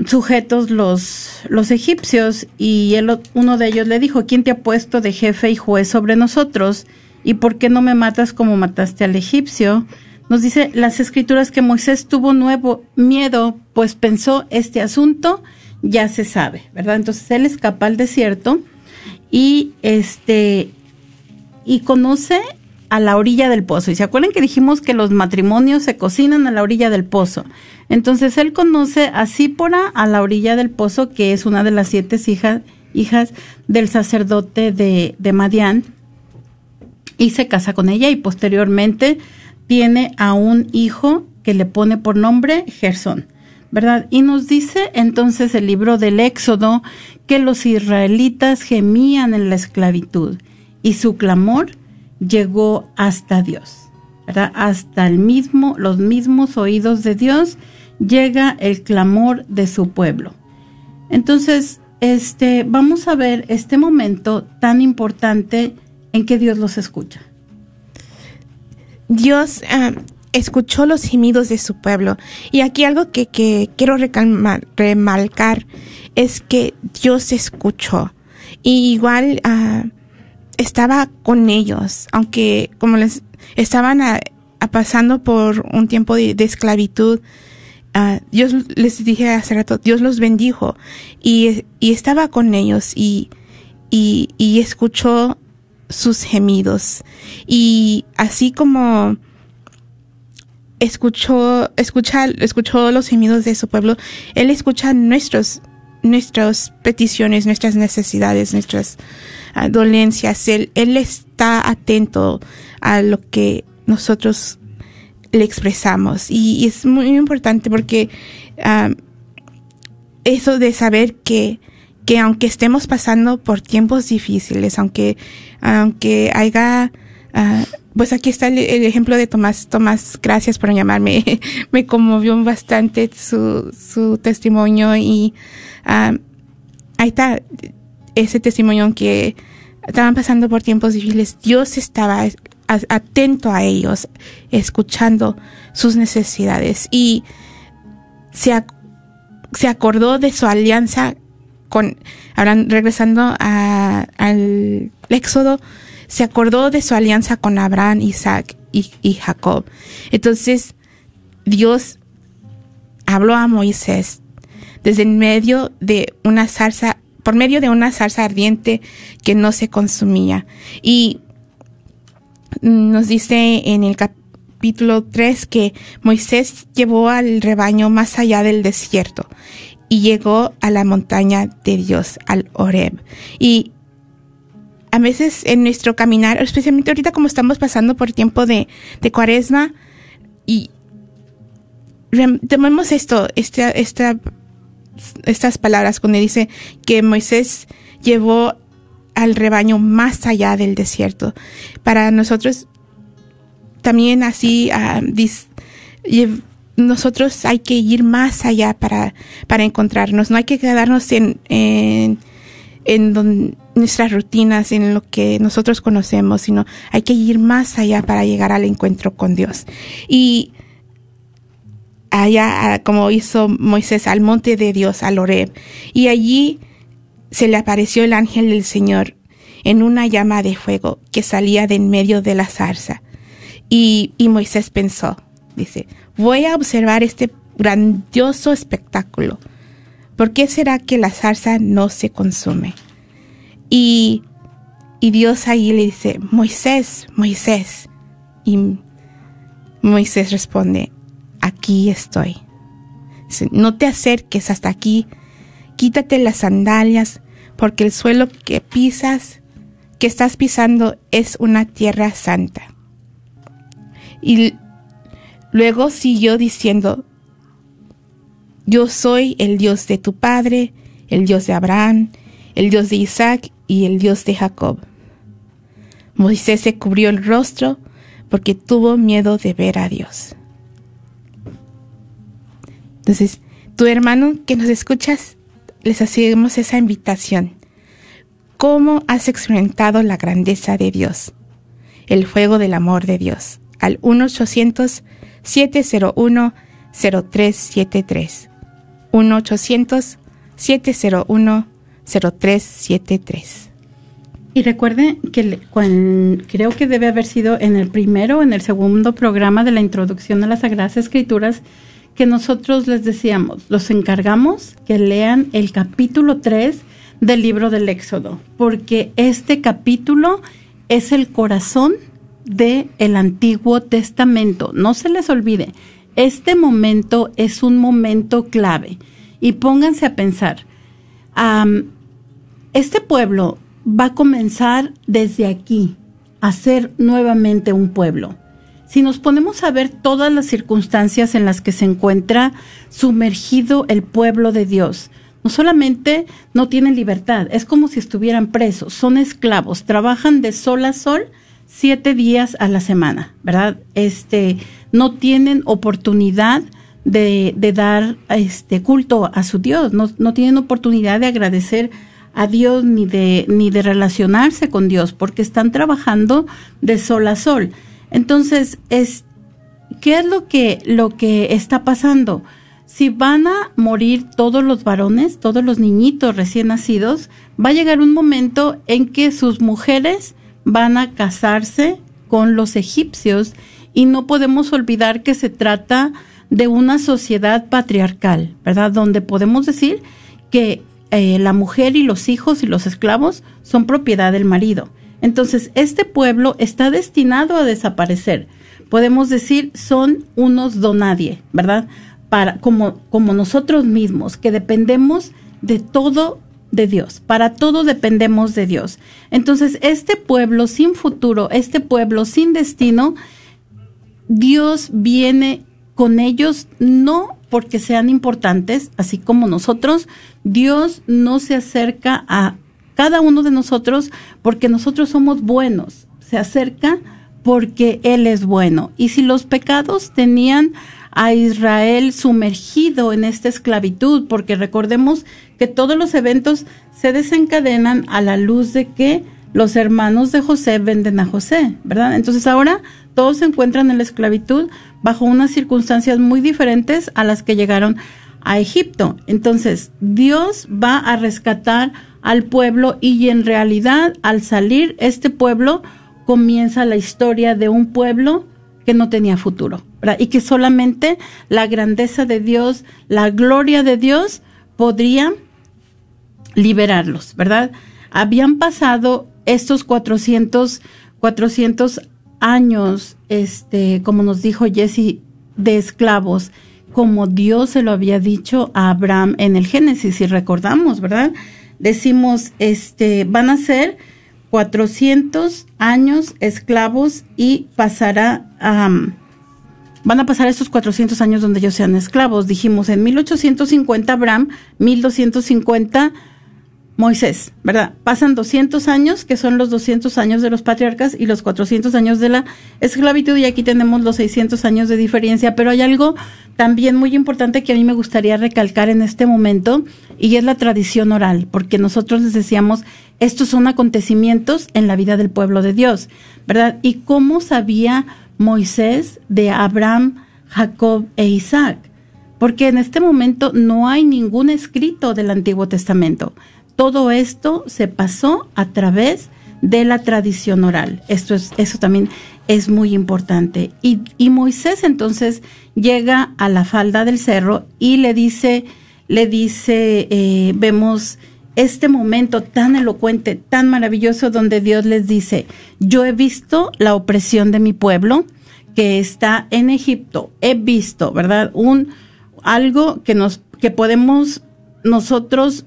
sujetos los, los egipcios y él, uno de ellos le dijo, ¿quién te ha puesto de jefe y juez sobre nosotros? ¿Y por qué no me matas como mataste al egipcio? Nos dice las escrituras que Moisés tuvo nuevo miedo, pues pensó, este asunto ya se sabe, ¿verdad? Entonces él escapa al desierto y este y conoce a la orilla del pozo. Y se acuerdan que dijimos que los matrimonios se cocinan a la orilla del pozo. Entonces él conoce a Sípora a la orilla del pozo, que es una de las siete hijas, hijas del sacerdote de, de Madián, y se casa con ella y posteriormente tiene a un hijo que le pone por nombre Gersón, ¿verdad? Y nos dice entonces el libro del Éxodo que los israelitas gemían en la esclavitud y su clamor llegó hasta Dios. Hasta el mismo, los mismos oídos de Dios llega el clamor de su pueblo. Entonces, este, vamos a ver este momento tan importante en que Dios los escucha. Dios uh, escuchó los gemidos de su pueblo. Y aquí algo que, que quiero recalmar, remarcar es que Dios escuchó. Y igual uh, estaba con ellos, aunque como les estaban pasando por un tiempo de, esclavitud, uh, Dios les dije hace rato, Dios los bendijo y, y estaba con ellos y, y, y, escuchó sus gemidos. Y así como escuchó, escucha, escuchó los gemidos de su pueblo, Él escucha nuestros, nuestras peticiones, nuestras necesidades, nuestras dolencias. Él, él está atento a lo que nosotros le expresamos. Y, es muy importante porque um, eso de saber que, que aunque estemos pasando por tiempos difíciles, aunque, aunque haya ah, pues aquí está el, ejemplo de Tomás. Tomás, gracias por llamarme. Me conmovió bastante su, su testimonio y ah, ahí está ese testimonio que estaban pasando por tiempos difíciles. Dios estaba atento a ellos, escuchando sus necesidades y se, se acordó de su alianza con, regresando al Éxodo, se acordó de su alianza con Abraham, Isaac y, y Jacob. Entonces, Dios habló a Moisés desde en medio de una zarza, por medio de una zarza ardiente que no se consumía. Y nos dice en el capítulo 3 que Moisés llevó al rebaño más allá del desierto y llegó a la montaña de Dios, al Horeb. Y a veces en nuestro caminar, especialmente ahorita como estamos pasando por tiempo de, de cuaresma, y tomemos esto, esta, estas palabras cuando dice que Moisés llevó al rebaño más allá del desierto. Para nosotros también así lle- nosotros hay que ir más allá para, para encontrarnos. No hay que quedarnos en, en, en nuestras rutinas, en lo que nosotros conocemos, sino hay que ir más allá para llegar al encuentro con Dios. Y allá, como hizo Moisés, al monte de Dios, al Horeb. Y allí se le apareció el ángel del Señor en una llama de fuego que salía de en medio de la zarza. Y, y Moisés pensó, dice, voy a observar este grandioso espectáculo. ¿Por qué será que la zarza no se consume? Y, y Dios ahí le dice, Moisés, Moisés. Y Moisés responde, aquí estoy. No te acerques hasta aquí, quítate las sandalias, porque el suelo que pisas, que estás pisando, es una tierra santa. Y luego siguió diciendo, yo soy el Dios de tu padre, el Dios de Abraham, el Dios de Isaac y el Dios de Jacob. Moisés se cubrió el rostro porque tuvo miedo de ver a Dios. Entonces, tu hermano que nos escuchas, les hacemos esa invitación. ¿Cómo has experimentado la grandeza de Dios? El fuego del amor de Dios. Al 1-800-701-0373. 1-800-701-0373. Y recuerde que le- cuan- creo que debe haber sido en el primero o en el segundo programa de la introducción a las Sagradas Escrituras que nosotros les decíamos, los encargamos que lean el capítulo 3 del libro del Éxodo, porque este capítulo es el corazón del el Antiguo Testamento. No se les olvide, este momento es un momento clave. Y pónganse a pensar, este pueblo va a comenzar desde aquí a ser nuevamente un pueblo. Si nos ponemos a ver todas las circunstancias en las que se encuentra sumergido el pueblo de Dios, no solamente no tienen libertad, es como si estuvieran presos, son esclavos, trabajan de sol a sol siete días a la semana, ¿verdad? Este, no tienen oportunidad de, dar este culto a su Dios, no, no tienen oportunidad de agradecer a Dios ni de, ni de relacionarse con Dios, porque están trabajando de sol a sol. Entonces, es, ¿qué es lo que, lo que está pasando? Si van a morir todos los varones, todos los niñitos recién nacidos, va a llegar un momento en que sus mujeres van a casarse con los egipcios y no podemos olvidar que se trata de una sociedad patriarcal, ¿verdad? Donde podemos decir que eh, la mujer y los hijos y los esclavos son propiedad del marido. Entonces, este pueblo está destinado a desaparecer. Podemos decir, son unos donadie, ¿verdad? Para, como, como nosotros mismos, que dependemos de todo de Dios. Para todo dependemos de Dios. Entonces, este pueblo sin futuro, este pueblo sin destino, Dios viene con ellos no porque sean importantes, así como nosotros, Dios no se acerca a cada uno de nosotros porque nosotros somos buenos, se acerca porque Él es bueno. Y si los pecados tenían a Israel sumergido en esta esclavitud, porque recordemos que todos los eventos se desencadenan a la luz de que los hermanos de José venden a José, ¿verdad? Entonces ahora todos se encuentran en la esclavitud bajo unas circunstancias muy diferentes a las que llegaron a Egipto. Entonces Dios va a rescatar al pueblo y en realidad al salir este pueblo comienza la historia de un pueblo que no tenía futuro, ¿verdad? Y que solamente la grandeza de Dios, la gloria de Dios podría liberarlos, ¿verdad? Habían pasado estos 400, 400 años, este, como nos dijo Jesse, de esclavos, como Dios se lo había dicho a Abraham en el Génesis, si recordamos, ¿verdad? Decimos, este, van a ser 400 años esclavos y pasará a... van a pasar estos 400 años donde ellos sean esclavos. Dijimos en 1850 Abraham, 1250 Moisés, ¿verdad? Pasan 200 años, que son los 200 años de los patriarcas y los 400 años de la esclavitud, y aquí tenemos los 600 años de diferencia, pero hay algo también muy importante que a mí me gustaría recalcar en este momento, y es la tradición oral, porque nosotros les decíamos, estos son acontecimientos en la vida del pueblo de Dios, ¿verdad? ¿Y cómo sabía Moisés de Abraham, Jacob e Isaac? Porque en este momento no hay ningún escrito del Antiguo Testamento todo esto se pasó a través de la tradición oral. Esto es, eso también es muy importante. Y, Moisés entonces llega a la falda del cerro y le dice, le dice, eh, vemos este momento tan elocuente, tan maravilloso, donde Dios les dice, yo he visto la opresión de mi pueblo que está en Egipto. He visto, ¿verdad? Un algo que nos que podemos nosotros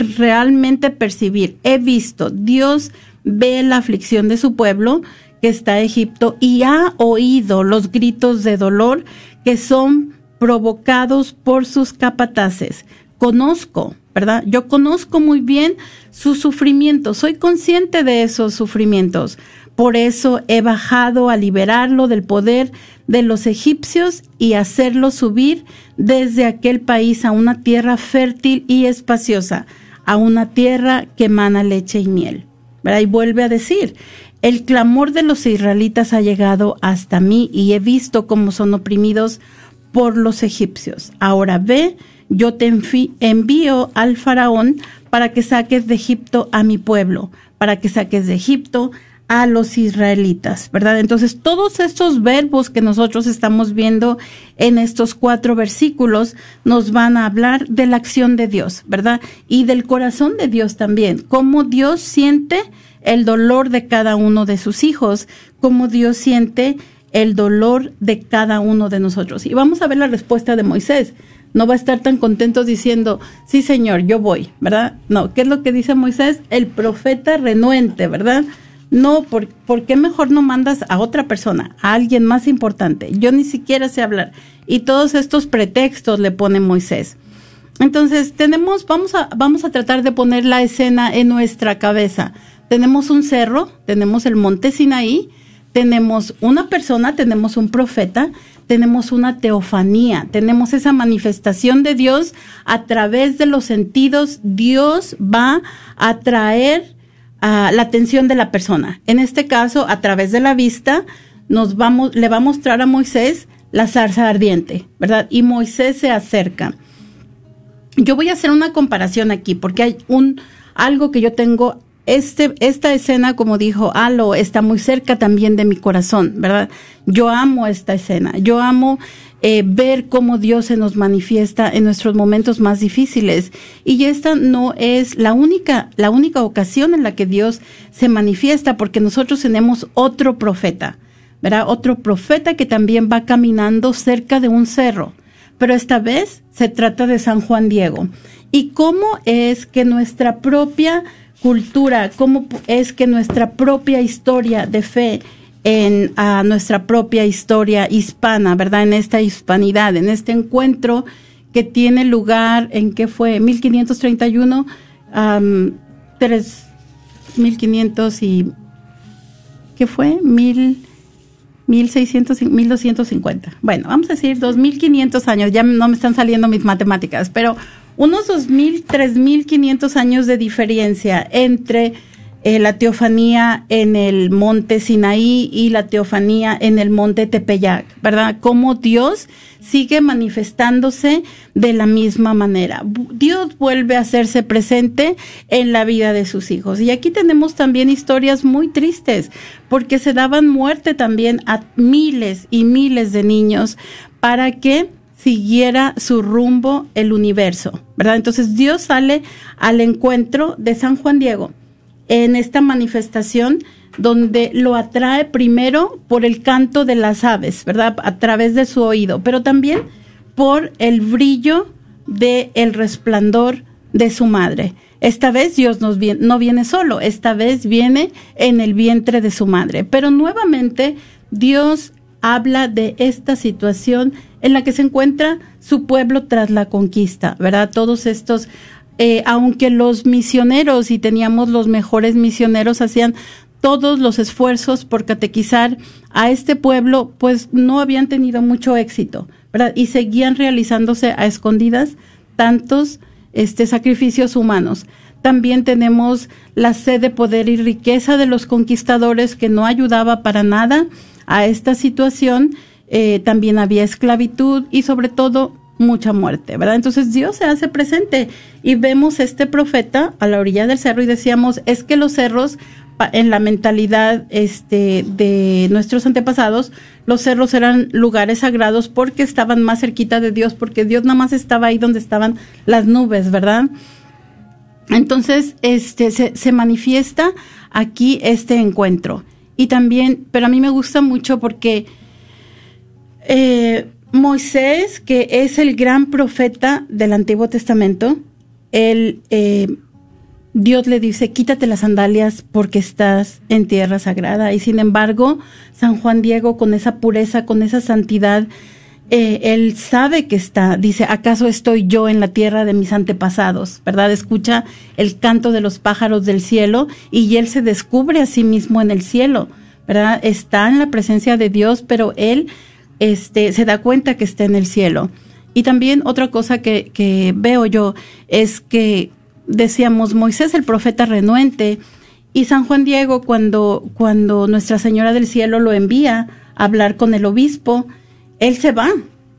realmente percibir. He visto, Dios ve la aflicción de su pueblo que está Egipto y ha oído los gritos de dolor que son provocados por sus capataces. Conozco, ¿verdad? Yo conozco muy bien su sufrimiento, soy consciente de esos sufrimientos. Por eso he bajado a liberarlo del poder de los egipcios y hacerlo subir desde aquel país a una tierra fértil y espaciosa, a una tierra que emana leche y miel. Y vuelve a decir, el clamor de los israelitas ha llegado hasta mí y he visto cómo son oprimidos por los egipcios. Ahora ve, yo te envío al faraón para que saques de Egipto a mi pueblo, para que saques de Egipto a los israelitas, ¿verdad? Entonces, todos estos verbos que nosotros estamos viendo en estos cuatro versículos nos van a hablar de la acción de Dios, ¿verdad? Y del corazón de Dios también, cómo Dios siente el dolor de cada uno de sus hijos, cómo Dios siente el dolor de cada uno de nosotros. Y vamos a ver la respuesta de Moisés. No va a estar tan contento diciendo, sí, Señor, yo voy, ¿verdad? No, ¿qué es lo que dice Moisés? El profeta renuente, ¿verdad? No, ¿por, qué mejor no mandas a otra persona, a alguien más importante? Yo ni siquiera sé hablar. Y todos estos pretextos le pone Moisés. Entonces, tenemos, vamos a, vamos a tratar de poner la escena en nuestra cabeza. Tenemos un cerro, tenemos el monte Sinaí, tenemos una persona, tenemos un profeta, tenemos una teofanía, tenemos esa manifestación de Dios a través de los sentidos. Dios va a traer la atención de la persona. En este caso, a través de la vista, nos vamos, le va a mostrar a Moisés la zarza ardiente, ¿verdad? Y Moisés se acerca. Yo voy a hacer una comparación aquí porque hay un algo que yo tengo este, esta escena, como dijo Alo, está muy cerca también de mi corazón, ¿verdad? Yo amo esta escena, yo amo eh, ver cómo Dios se nos manifiesta en nuestros momentos más difíciles. Y esta no es la única, la única ocasión en la que Dios se manifiesta, porque nosotros tenemos otro profeta, ¿verdad? Otro profeta que también va caminando cerca de un cerro. Pero esta vez se trata de San Juan Diego. Y cómo es que nuestra propia cultura, cómo es que nuestra propia historia de fe en a nuestra propia historia hispana, ¿verdad? En esta hispanidad, en este encuentro que tiene lugar en qué fue 1531, um, 1500 y ¿qué fue? Mil 1600, 1250. Bueno, vamos a decir 2500 años, ya no me están saliendo mis matemáticas, pero unos 2000, 3500 años de diferencia entre eh, la teofanía en el monte Sinaí y la teofanía en el monte Tepeyac, ¿verdad? Cómo Dios sigue manifestándose de la misma manera. Dios vuelve a hacerse presente en la vida de sus hijos. Y aquí tenemos también historias muy tristes, porque se daban muerte también a miles y miles de niños para que siguiera su rumbo el universo, ¿verdad? Entonces Dios sale al encuentro de San Juan Diego en esta manifestación donde lo atrae primero por el canto de las aves, ¿verdad? A través de su oído, pero también por el brillo del el resplandor de su madre. Esta vez Dios no viene solo, esta vez viene en el vientre de su madre. Pero nuevamente Dios habla de esta situación en la que se encuentra su pueblo tras la conquista, ¿verdad? Todos estos eh, aunque los misioneros y teníamos los mejores misioneros hacían todos los esfuerzos por catequizar a este pueblo, pues no habían tenido mucho éxito, ¿verdad? Y seguían realizándose a escondidas tantos este, sacrificios humanos. También tenemos la sed de poder y riqueza de los conquistadores que no ayudaba para nada a esta situación. Eh, también había esclavitud y sobre todo mucha muerte, ¿verdad? Entonces Dios se hace presente y vemos este profeta a la orilla del cerro y decíamos, es que los cerros en la mentalidad este, de nuestros antepasados, los cerros eran lugares sagrados porque estaban más cerquita de Dios, porque Dios nada más estaba ahí donde estaban las nubes, ¿verdad? Entonces, este, se, se manifiesta aquí este encuentro. Y también, pero a mí me gusta mucho porque eh, Moisés, que es el gran profeta del Antiguo Testamento, él, eh, Dios le dice, quítate las sandalias porque estás en tierra sagrada. Y sin embargo, San Juan Diego, con esa pureza, con esa santidad, eh, él sabe que está, dice, ¿acaso estoy yo en la tierra de mis antepasados? ¿Verdad? Escucha el canto de los pájaros del cielo y él se descubre a sí mismo en el cielo, ¿verdad? Está en la presencia de Dios, pero él este, se da cuenta que está en el cielo. Y también otra cosa que, veo yo es que decíamos Moisés el profeta renuente y San Juan Diego cuando, cuando Nuestra Señora del Cielo lo envía a hablar con el obispo, él se va.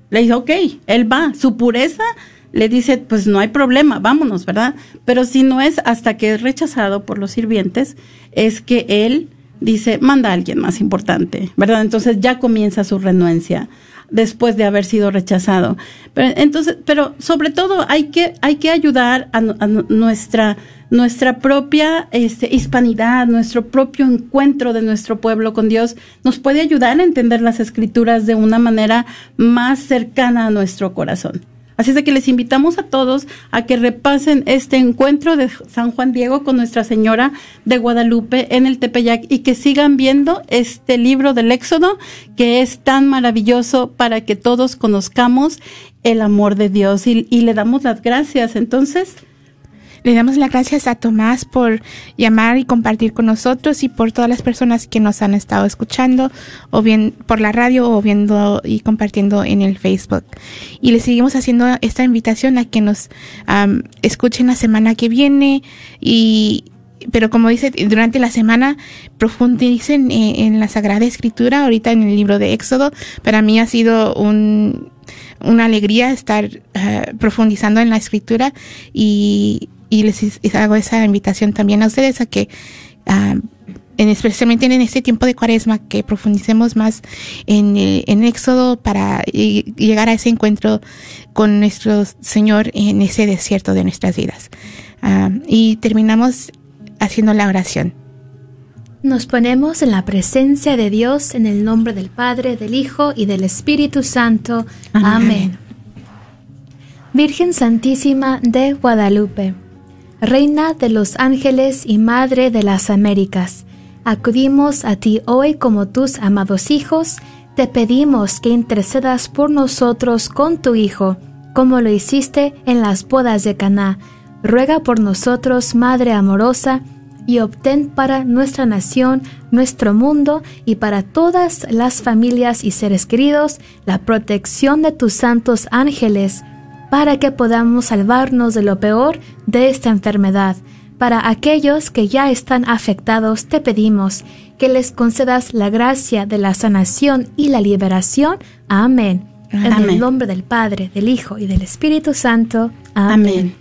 Le dice, ok, él va. Su pureza le dice, pues no hay problema, vámonos, ¿verdad? Pero si no es hasta que es rechazado por los sirvientes, es que él dice, manda a alguien más importante, ¿verdad? Entonces ya comienza su renuencia después de haber sido rechazado. Pero entonces, pero sobre todo hay que hay que ayudar a, nuestra nuestra propia este, hispanidad, nuestro propio encuentro de nuestro pueblo con Dios, nos puede ayudar a entender las escrituras de una manera más cercana a nuestro corazón. Así es de que les invitamos a todos a que repasen este encuentro de San Juan Diego con Nuestra Señora de Guadalupe en el Tepeyac y que sigan viendo este libro del Éxodo que es tan maravilloso para que todos conozcamos el amor de Dios y, y le damos las gracias. Entonces, le damos las gracias a Tomás por llamar y compartir con nosotros y por todas las personas que nos han estado escuchando o bien por la radio o viendo y compartiendo en el Facebook. Y le seguimos haciendo esta invitación a que nos escuchen la semana que viene y pero como dice, durante la semana profundicen en, la Sagrada Escritura, ahorita en el libro de Éxodo. Para mí ha sido un, una alegría estar ah, profundizando en la Escritura y y les hago esa invitación también a ustedes a que ah, en, especialmente en este tiempo de cuaresma que profundicemos más en, eh, en Éxodo para llegar a ese encuentro con nuestro Señor en ese desierto de nuestras vidas. Ah, y terminamos haciendo la oración. Nos ponemos en la presencia de Dios en el nombre del Padre, del Hijo y del Espíritu Santo. Amén. Virgen Santísima de Guadalupe Reina de los ángeles y Madre de las Américas, acudimos a ti hoy como tus amados hijos, te pedimos que intercedas por nosotros con tu Hijo, como lo hiciste en las bodas de Caná. Ruega por nosotros, Madre amorosa, y obtén para nuestra nación, nuestro mundo y para todas las familias y seres queridos la protección de tus santos ángeles para que podamos salvarnos de lo peor de esta enfermedad. Para aquellos que ya están afectados, te pedimos que les concedas la gracia de la sanación y la liberación. Amén. En el nombre del Padre, del Hijo y del Espíritu Santo. Amén.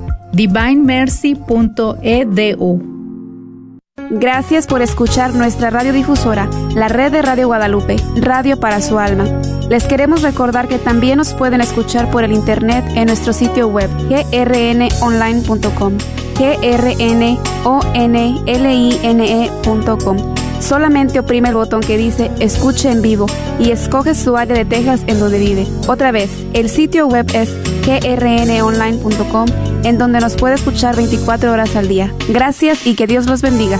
divinemercy.edu. Gracias por escuchar nuestra radiodifusora, la red de Radio Guadalupe, Radio para su alma. Les queremos recordar que también nos pueden escuchar por el internet en nuestro sitio web grnonline.com, grnonline.com. Solamente oprime el botón que dice Escuche en vivo y escoge su área de Texas en donde vive. Otra vez, el sitio web es grnonline.com en donde nos puede escuchar 24 horas al día. Gracias y que Dios los bendiga.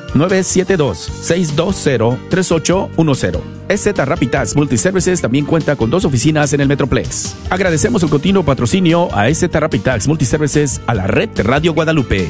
972-620-3810. EZ Rapitas Multiservices también cuenta con dos oficinas en el Metroplex. Agradecemos el continuo patrocinio a EZ Rapitas Multiservices a la red de Radio Guadalupe.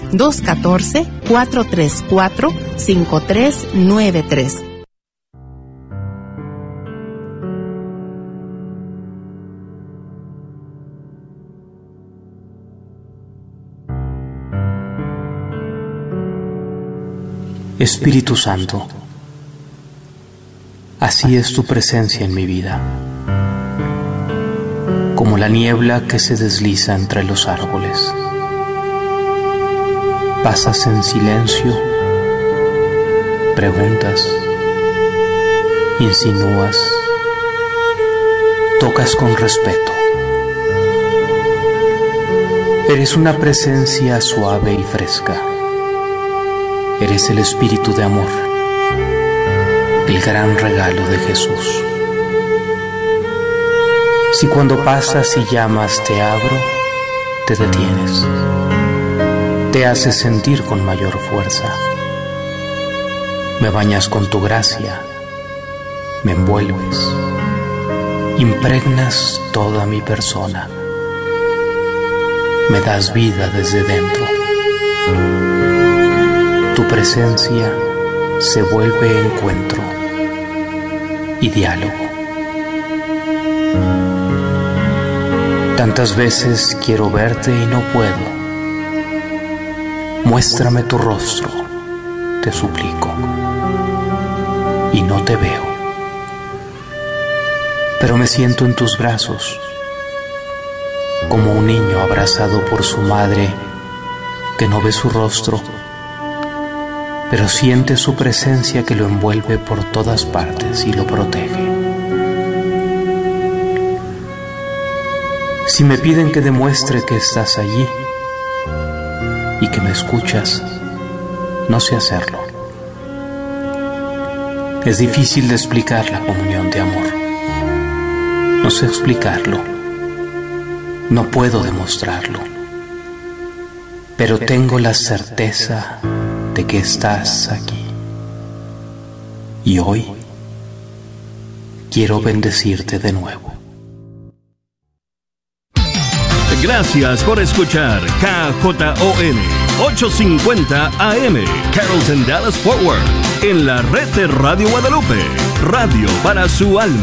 214-434-5393. Espíritu Santo, así es tu presencia en mi vida, como la niebla que se desliza entre los árboles Pasas en silencio, preguntas, insinúas, tocas con respeto. Eres una presencia suave y fresca. Eres el espíritu de amor, el gran regalo de Jesús. Si cuando pasas y llamas te abro, te detienes te haces sentir con mayor fuerza. Me bañas con tu gracia, me envuelves, impregnas toda mi persona, me das vida desde dentro. Tu presencia se vuelve encuentro y diálogo. Tantas veces quiero verte y no puedo Muéstrame tu rostro, te suplico, y no te veo. Pero me siento en tus brazos, como un niño abrazado por su madre que no ve su rostro, pero siente su presencia que lo envuelve por todas partes y lo protege. Si me piden que demuestre que estás allí, que me escuchas, no sé hacerlo. Es difícil de explicar la comunión de amor. No sé explicarlo. No puedo demostrarlo. Pero tengo la certeza de que estás aquí. Y hoy quiero bendecirte de nuevo. Gracias por escuchar KJON 850 AM Carrollton Dallas Forward en la red de Radio Guadalupe, radio para su alma.